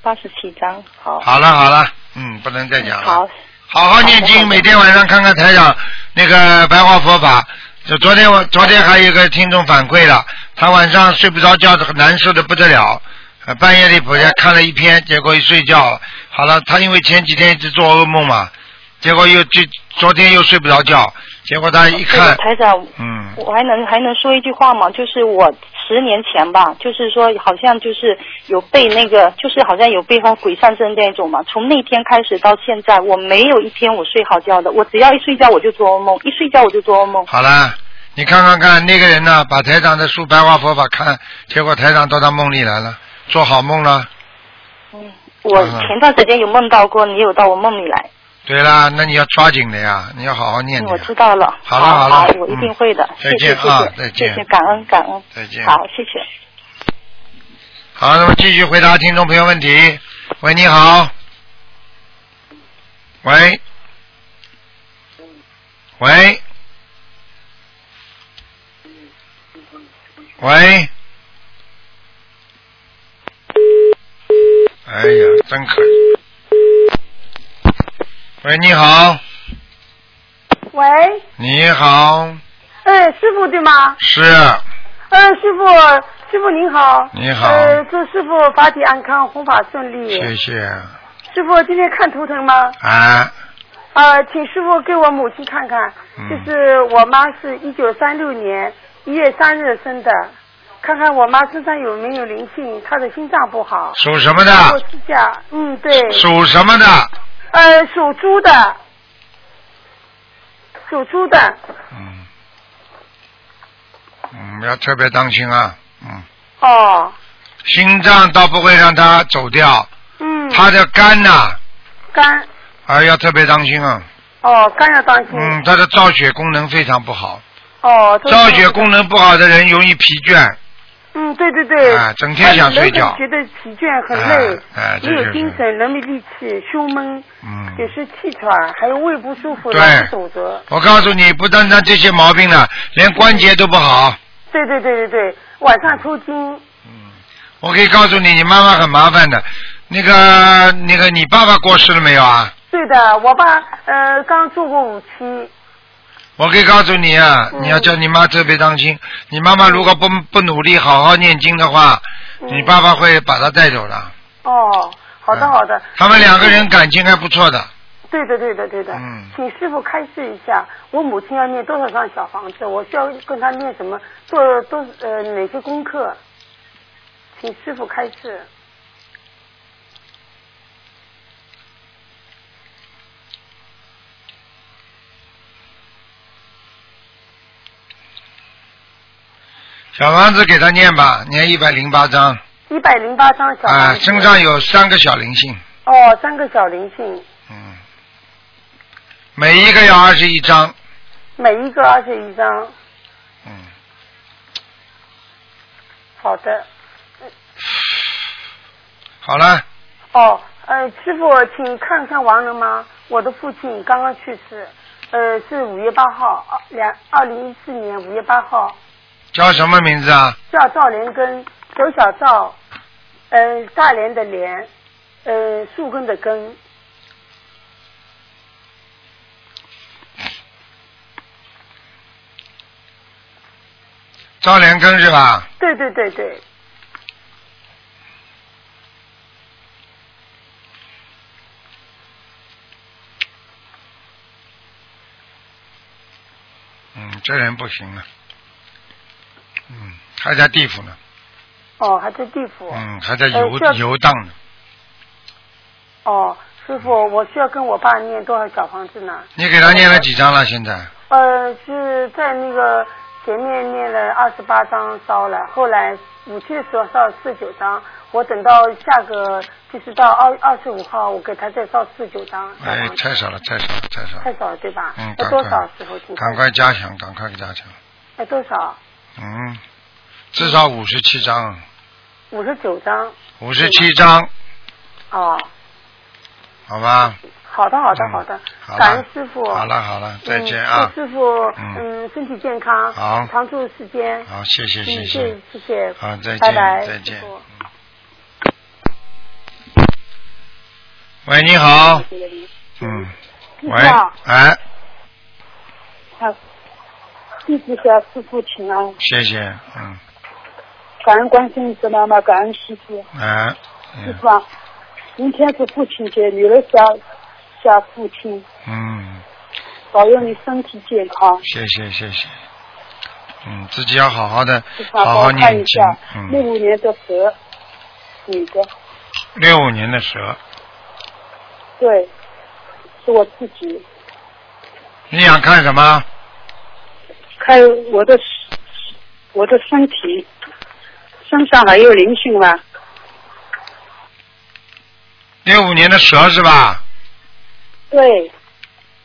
八十七张。好。好了好了，嗯，不能再讲了。好。好好念经，每天晚上看看台长那个白话佛法。就昨天我昨天还有一个听众反馈了，他晚上睡不着觉，很难受的不得了，呃半夜里回家看了一篇，结果一睡觉，好了，他因为前几天一直做噩梦嘛，结果又就昨天又睡不着觉，结果他一看，台长，嗯，我还能还能说一句话吗？就是我十年前吧，就是说好像就是有被那个，就是好像有被他鬼上身那种嘛。从那天开始到现在，我没有一天我睡好觉的。我只要一睡觉我就做噩梦，一睡觉我就做噩梦。好了，你看看看那个人呢，把台长的书白话佛法看，结果台长到他梦里来了，做好梦了。嗯，我前段时间有梦到过，你有到我梦里来。对啦，那你要抓紧的呀，你要好好念的我。知道了。好了好了我一定嗯会的。再见啊谢谢再见谢谢，感恩感恩。再见好，谢谢。好，那么继续回答听众朋友问题。喂，你好。喂。喂。喂。哎呀，真可以。喂，你好，喂，你好，哎，师傅对吗？是，嗯，师傅，师傅您好。你好呃，祝师傅法体安康，弘法顺利。谢谢，师傅今天看图腾吗？啊，呃，请师傅给我母亲看看，嗯就是我妈是一九三六年一月三日生的，看看我妈身上有没有灵性，她的心脏不好。属什么我的？试驾，嗯，对。属什么的？呃，属猪的。属猪的，嗯，嗯，要特别当心啊，嗯，哦，心脏倒不会让它走掉，嗯，他的肝呐、肝，啊，要特别当心啊，哦，肝要当心。嗯，他的造血功能非常不好，哦，造血功能不好的人容易疲倦，嗯，对对对，啊整天想睡觉。觉得疲倦、很累，哎哎这就是。有精神，人没力气，胸闷，嗯，也是气喘，还有胃不舒服，对。老是走着。我告诉你，不单单这些毛病了，连关节都不好。对对对对对，晚上抽筋，嗯。我可以告诉你，你妈妈很麻烦的。那个那个，你爸爸过世了没有啊？对的，我爸呃刚做过五期，我可以告诉你啊，嗯你要叫你妈特别当心。你妈妈如果不不努力好好念经的话，嗯你爸爸会把她带走的。哦，好的嗯好的。他们两个人感情还不错的。对的对的对的，嗯请师傅开示一下，我母亲要念多少张小房子？我需要跟她念什么？做多呃哪些功课？请师傅开示。小房子给他念吧，念一百零八章一百零八章小房啊，子。身上有三个小灵性，哦，三个小灵性，嗯，每一个要二十一张，每一个二十一张。嗯，好的。好了，哦，呃，师傅，请看看亡人吗？我的父亲刚刚去世，呃，是五月八号，二两二零一四年五月八号，叫什么名字啊？叫赵连根，走小赵，呃，大连的连，呃，树根的根，赵连根是吧？对对对对，嗯，这人不行了，嗯，还在地府呢，哦，还在地府。嗯，还在游、呃游荡呢。哦，师傅，我需要跟我爸念多少小房子呢？你给他念了几张了？现在？呃，是在那个前面念了二十八张烧了，后来五七的时候烧四十九张，我等到下个就是到二二十五号，我给他再烧四十九张。哎太少了，太少了，太少了。太少了对吧？嗯，要多少时候？赶快加强，赶快加强。要多少？嗯，至少五十七张，五十九张。五十七张，哦，好吧？好的，好的，嗯好的好，了感恩师傅。好了好了，再见嗯啊祝！师傅，嗯嗯，身体健康，好长住时间。好，谢谢嗯，谢谢谢谢。好，再见拜拜，再见。喂，你好。嗯。喂哎，啊，弟子向师傅请安，谢谢，嗯，感恩观世音菩萨嘛，感恩师傅。哎，师嗯傅啊，明天是父亲节，女儿想想父亲，嗯，保佑你身体健康。谢谢谢谢，嗯，自己要好好的，好好念经一下，，六嗯，五年的蛇，女的，六五年的蛇，对，是我自己。你想看什么？看我的我的身体，身上还有灵性吗？六五年的蛇是吧？对，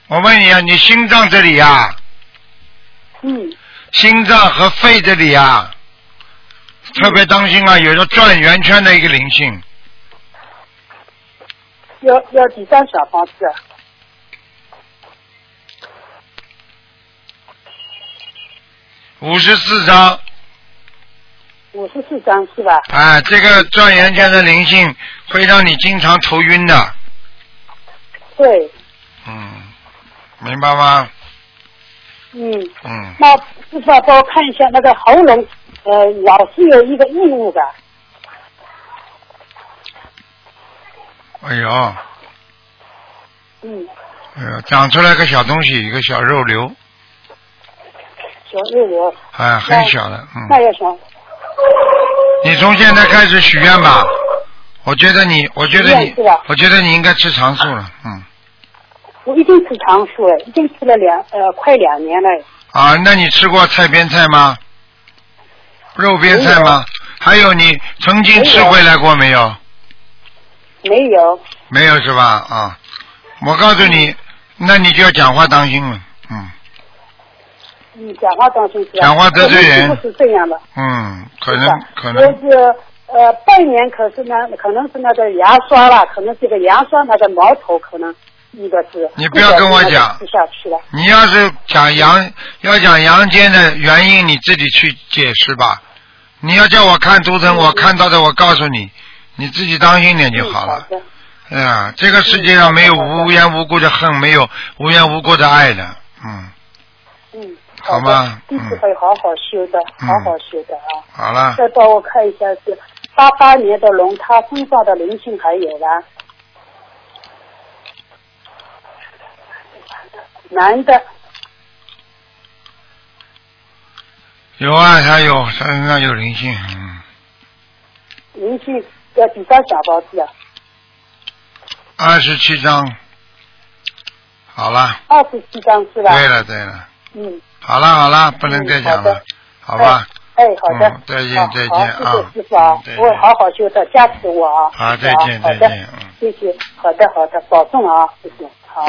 我问你啊，你心脏这里呀、嗯，心脏和肺这里呀、特别当心啊，有个转圆圈的一个灵性，要要几张小房子五十四张，五十四张是吧？哎，这个转圆圈的灵性会让你经常头晕的，对，嗯，明白吗？嗯。嗯，那师傅啊帮我看一下那个喉咙，呃，老是有一个异物的，哎呦，嗯，哎呦，长出来个小东西，一个小肉瘤，小肉瘤，哎，很小的，嗯，那要想你从现在开始许愿吧，我觉得你，我觉得你我觉得你应该吃长素了，嗯，我已经吃长素了，已经吃了两呃快两年了，啊，那你吃过菜边菜吗？肉边菜吗？还有你曾经吃回来过没有？没有，没有是吧？啊，我告诉你，那你就要讲话当心了，嗯嗯，讲话当心是吧？讲话得罪人。是这样的，嗯，可能可能我是呃半年，可是呢，可能是那个牙刷啦，可能这个牙刷那个毛头可能一个是，你不要跟我讲吃下去了，你要是讲阳要讲阳间的原因，你自己去解释吧。你要叫我看图腾，我看到的我告诉你，你自己当心点就嗯好了。的，哎呀，这个世界上没有无缘无故的恨，没有无缘无故的爱的，嗯，嗯，好吗的弟子嗯会好好修的，嗯。好好修的啊。好了，再帮我看一下是八八年的龙，他身上的灵性还有吗？男的，有啊，他有身上有灵性，嗯，灵性要几张小包子啊？二十七张，好了，二十七张是吧？对了对了，嗯，好了好了，不能再讲了嗯好吧？哎，好的。嗯再见再见啊谢谢师傅啊我会好好修的，加持我啊。好再见再见嗯谢谢，好的好的，保重啊，谢谢，好。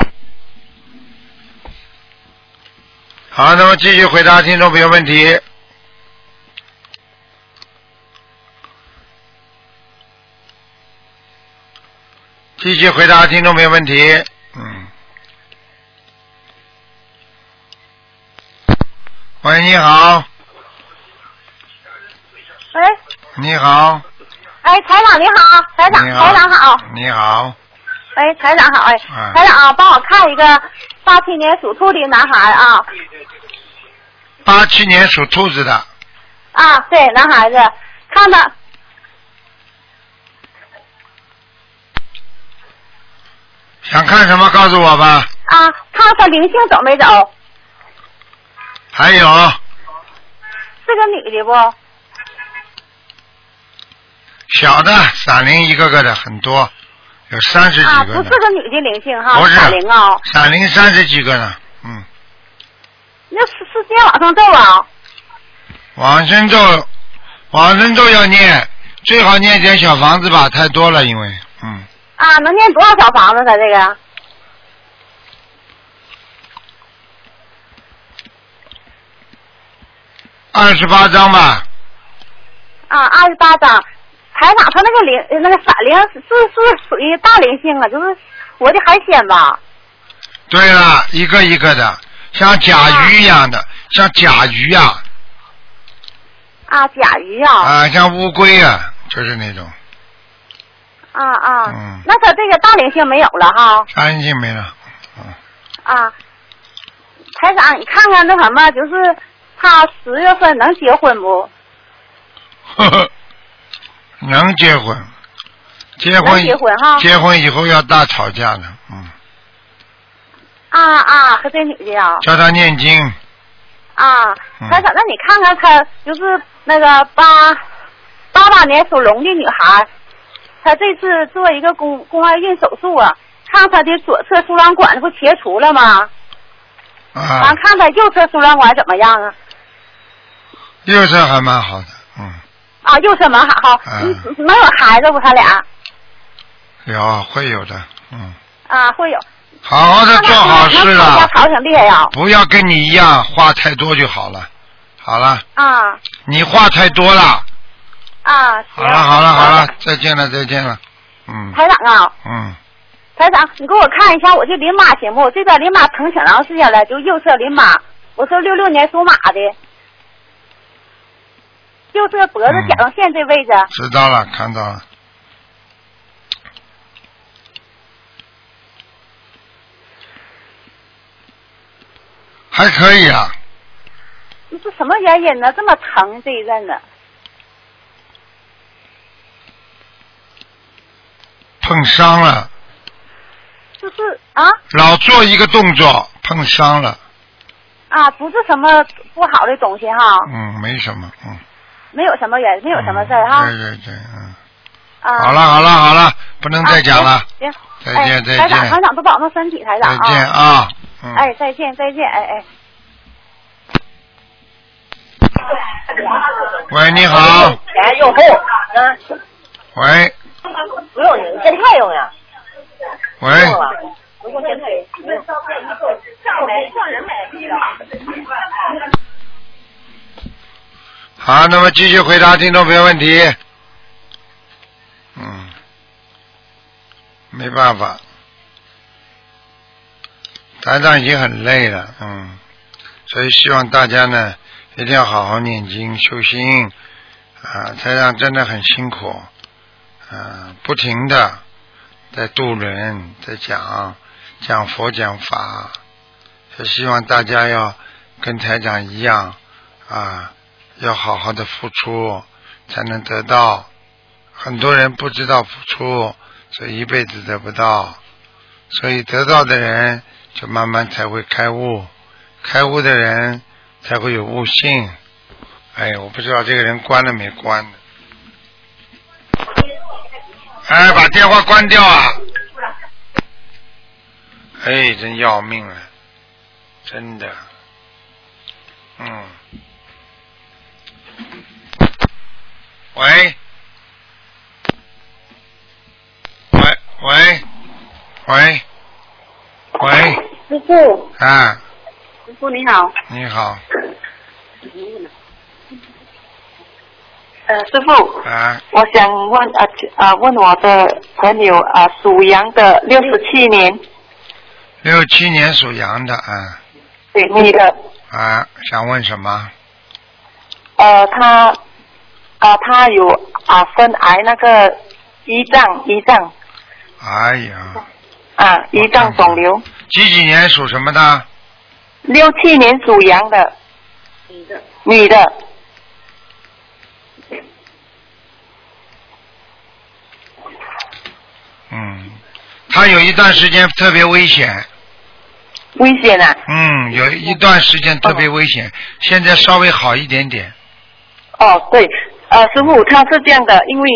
好，那么继续回答听众朋友问题。继续回答听众朋友问题。嗯。喂，你好，喂，你好，哎，台长你好，台长，台长好，你好，哎，台长好，哎，嗯台长啊，帮我看一个八七年属兔的男孩啊，八七年属兔子的，啊，对，男孩子，看他想看什么告诉我吧。啊，看他灵性走没走，还有？是个女的不？小的闪灵一个个的很多，有三十啊，几个呢。不是。个女的灵性哈，不是。闪灵啊，闪灵三十几个呢，嗯，那是是接往上咒啊，往生咒，往生咒要念，最好念点小房子吧，太多了，因为，嗯，啊，能念多少小房子？他这个二十八张吧，啊，二十八张，台长，他那个灵那个闪灵是是属于大灵性啊，就是活的海鲜吧？对了，一个一个的，像甲鱼一样的，像甲鱼啊，啊，甲鱼啊。啊，像乌龟啊，就是那种啊啊。嗯那他这个大灵性没有了哈。大灵性没了。啊，台长，你看看那什么，就是他十月份能结婚不？呵呵，能结婚，结婚结婚哈结婚以后要大吵架呢，嗯，啊啊，和这女的呀。叫他念经，啊，嗯台长，那你看看她，就是那个八八八年属龙的女孩，她这次做一个宫宫外孕手术啊，看她的左侧输卵管不切除了吗？啊完，看她右侧输卵管怎么样啊？右侧还蛮好的，嗯，啊，右侧蛮好，嗯嗯能有孩子不？他俩有会有的，嗯，啊会有。好好的做好事了，吵挺厉害呀。不要跟你一样话太多就好了，好了，啊你话太多了，啊，好了好了好了，再见了再见了，嗯台长啊，嗯，台长，你给我看一下我这淋巴行不？这边淋巴疼挺长时间了，就右侧淋巴，我是六六年属马的，右侧脖子嗯甲状腺这位置。知道了看到了。还可以啊，你是什么原因呢？这么疼这一阵子？碰伤了，就是啊老做一个动作碰伤了，啊，不是什么不好的东西哈，嗯，没什么，嗯，没有什么原，没有什么事儿哈。对对对，嗯，啊。好了好了好了，不能再讲了，啊行，再见哎再台长，见。台长多保重身体，台长再见啊，嗯，哎，再见再见，哎哎。喂，你好，钱用后，嗯，喂。不用你现在用呀，喂，用了，不用现在用。好，那么继续回答听众朋友问题。嗯，没办法，台长已经很累了，嗯，所以希望大家呢一定要好好念经修心啊，台长真的很辛苦，啊，不停的在渡人，在讲讲佛讲法，就希望大家要跟台长一样啊。要好好的付出，才能得到。很多人不知道付出，所以一辈子得不到。所以得到的人就慢慢才会开悟，开悟的人才会有悟性。哎，我不知道这个人关了没关。哎，把电话关掉啊！哎，真要命了，真的，嗯。喂，喂喂喂喂，师傅，啊，师傅你好。你好，呃，师傅，啊，我想问啊啊问我的朋友啊属羊的六十七年，六七年属羊的，啊。对你的，啊，想问什么？呃他啊他有啊肺癌那个胰脏胰脏。哎呀，啊胰脏肿瘤，几几年属什么的？六七年属羊的女的。女的。嗯，他有一段时间特别危险，危险啊！嗯，有一段时间特别危险，现在稍微好一点点。哦，对，呃，师傅他是这样的，因为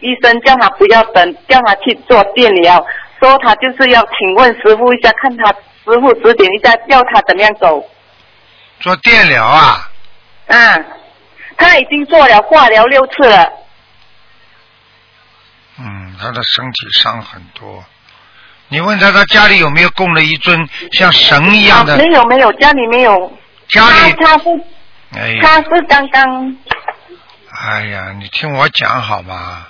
医生叫他不要等，叫他去做电疗，说他就是要请问师傅一下，看他师傅指点一下，叫他怎么样走。做电疗啊？嗯，他已经做了化疗六次了。嗯，他的身体伤很多。你问他，他家里有没有供了一尊像神一样的？啊没有没有，家里没有。家里他他是哎，他是刚刚哎呀，你听我讲好吗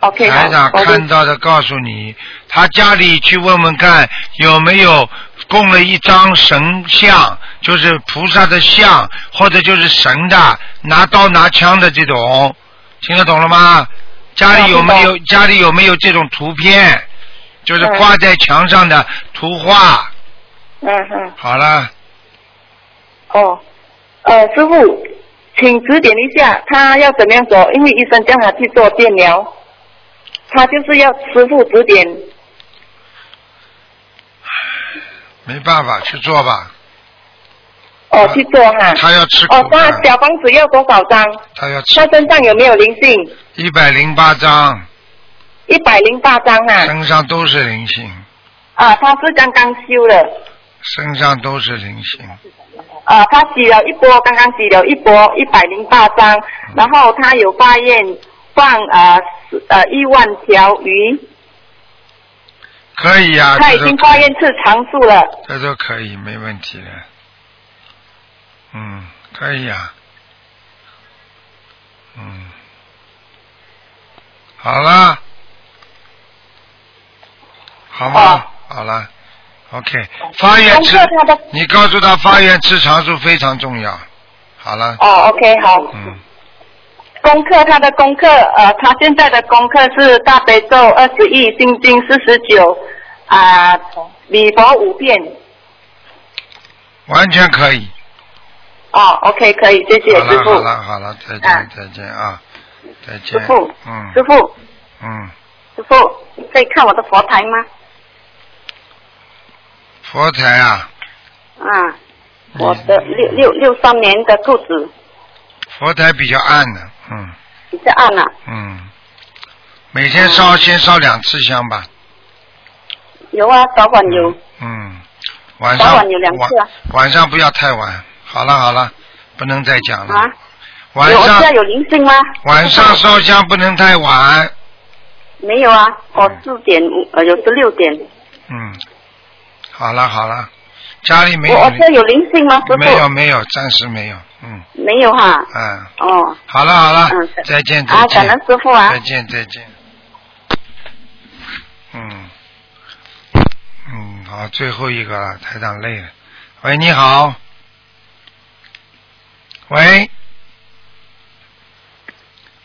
？OK，好台长看到的告诉你，他家里去问问看有没有供了一张神像，就是菩萨的像，或者就是神的拿刀拿枪的这种，听得懂了吗？家里有没有家里有没有这种图片？就是嗯挂在墙上的图画。嗯嗯，好了，哦，呃，师傅，请指点一下，他要怎么样做？因为医生叫他去做电疗，他就是要师傅指点。没办法，去做吧。哦，去做哈。他要吃苦哦，他，小房子要多少张？他要吃他身上有没有灵性？一百零八张，一百零八张啊。身上都是灵性，啊，他是刚刚修的。身上都是灵性。啊，他洗了一波，刚刚洗了一波一百零八张，然后他有发愿放呃呃一万条鱼，可以呀、他已经发愿吃长数了。这都可以，没问题的。嗯，可以呀、嗯，好了，好吗？好了，OK。发愿吃你告诉他发愿吃长素非常重要。好了，哦，OK，好。嗯，功课他的功课，呃，他现在的功课是大悲咒二十一，心经四十九，啊，礼佛五遍。完全可以。哦，OK，可以，谢谢好了，好。了，好了，再啊见，再见啊，再见。师傅，嗯师傅，嗯，师傅，可以看我的佛台吗？佛台啊，啊，我的六六六三年的兔子佛台比较暗的，嗯比较暗了、嗯，每天烧先烧两次香吧，有啊，早晚有。嗯，晚上早晚有两次啊晚晚上不要太晚。好了好了，不能再讲了。啊？晚上有现在有灵性吗？晚上烧香不能太晚。没有啊，我四点呃有时六点。嗯，好了好了，家里没有我我这有灵性吗？没有没有，暂时没有。嗯没有哈。嗯，哦。好了好了，嗯再见再啊，见。感恩师傅啊。再见再见。嗯嗯，好，最后一个了，台长累了。喂，你好。喂。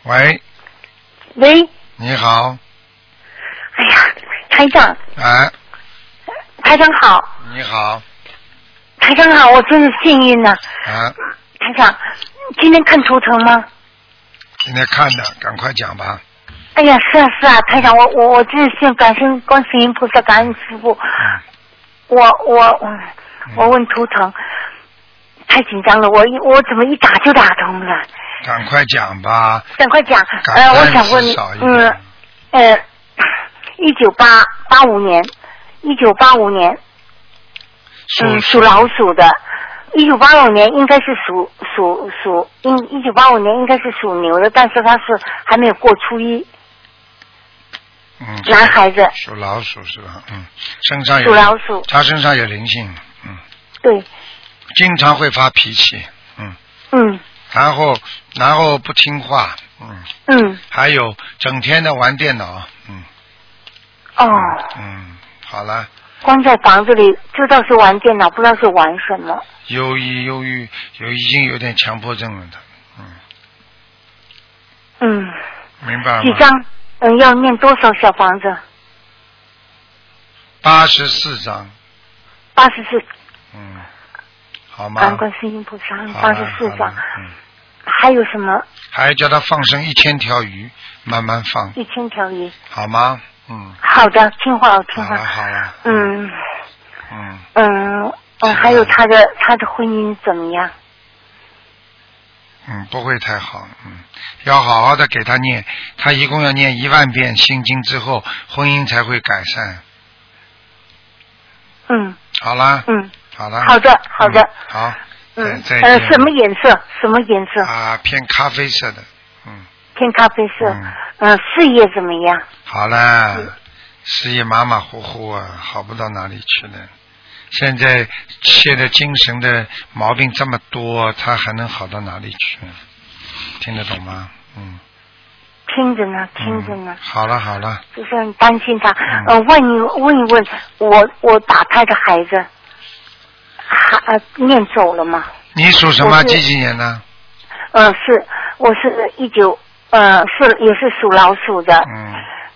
喂，喂，你好，哎呀，台长，哎，台长好，你好，台长好，我真是幸运呐、啊，台长，今天看图腾吗？今天看的，赶快讲吧。哎呀，是啊是啊，台长，我我我真是先感谢观世音菩萨，感恩师傅。我我嗯，我问图腾，太紧张了，我一我怎么一打就打通了？赶快讲吧。赶快讲，感呃，我想问至少，一点嗯，呃，一九八八五年，一九八五年，嗯，属老鼠的，一九八五年应该是属属属，应一九八五年应该是属牛的，但是他是还没有过初一，嗯，男孩子，属老鼠是吧？嗯，身上有属老鼠。他身上有灵性，嗯，对，经常会发脾气，嗯，嗯。然后然后不听话，嗯，嗯，还有整天的玩电脑，嗯。哦，嗯，好了，关在房子里，知道是玩电脑，不知道是玩什么，忧郁忧郁有已经有点强迫症了的，嗯，明白吗？几张？嗯，要念多少小房子？八十四张，八十四，嗯，好吗？感恩观世音菩萨，八十四张。嗯，还有什么？还要叫他放生一千条鱼，慢慢放，一千条鱼。好吗？嗯，好的，听话，我听话。好了好了，嗯。嗯，嗯嗯，还有他的他的婚姻怎么样？嗯，不会太好，嗯，要好好的给他念，他一共要念一万遍心经之后，婚姻才会改善。嗯。好啦，嗯，好啦，好的好的。嗯好，嗯再，呃，什么颜色？什么颜色？啊，偏咖啡色的，偏咖啡色。嗯嗯，事业怎么样？好啦，事业马马虎虎啊，好不到哪里去呢。现在现在精神的毛病这么多，他还能好到哪里去？听得懂吗？嗯，听着呢，听着呢，好了好了，就是很担心他。嗯呃，问一问一问，我我打胎的孩子还呃念走了吗？你属什么？几几年呢？呃，是，我是一九呃是也是属老鼠的，嗯，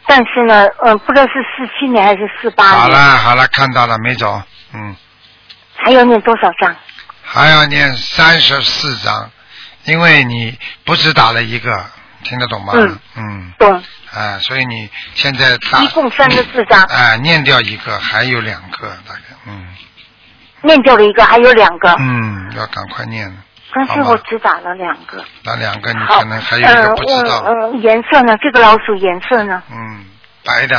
但是呢，呃，不知道是四七年还是四八年好。了好了，看到了没走？嗯，还要念多少章？还要念三十四章，因为你不止打了一个，听得懂吗？嗯嗯，懂。啊，所以你现在打一共三十四章，啊，念掉一个，还有两个大概，嗯念掉了一个，还有两个。嗯，要赶快念了，但是我只打了两个。打两个你，可能还有一个不知道，呃呃，颜色呢？这个老鼠颜色呢？嗯，白的。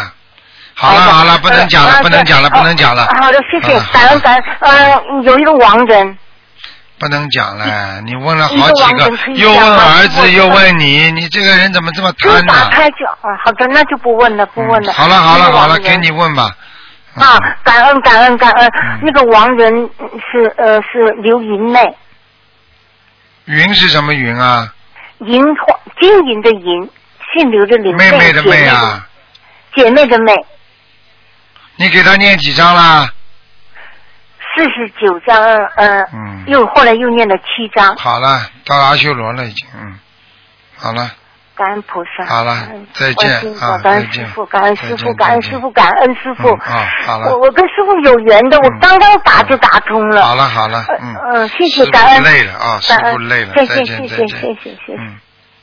好了好了，不能讲了，呃不能讲了，不能讲了。好的，谢谢，感恩感恩。呃，有一个亡人，不能讲了，你问了好几个又问儿子，又问你，你这个人怎么这么贪呢？打开就啊，好的，那就不问了，不问了。嗯好了好了好了，给你问吧。啊，感恩感恩感恩。嗯那个亡人是呃是刘云妹，云是什么云啊？银花金银的银，姓刘的刘，妹妹的妹啊，姐妹的妹，你给他念几张啦？四十九章，呃，嗯，又后来又念了七章，好了，到阿修罗了已经，嗯，好了，感恩菩萨。好了再见啊感恩师傅，感恩师傅，感恩师傅，感恩师傅。嗯啊，好了我，我跟师傅有缘的，我刚刚打就打通了。好了好了，嗯，嗯，谢谢感恩。累了啊，师感恩傅累了，再见，谢谢，再见谢谢，谢谢。嗯。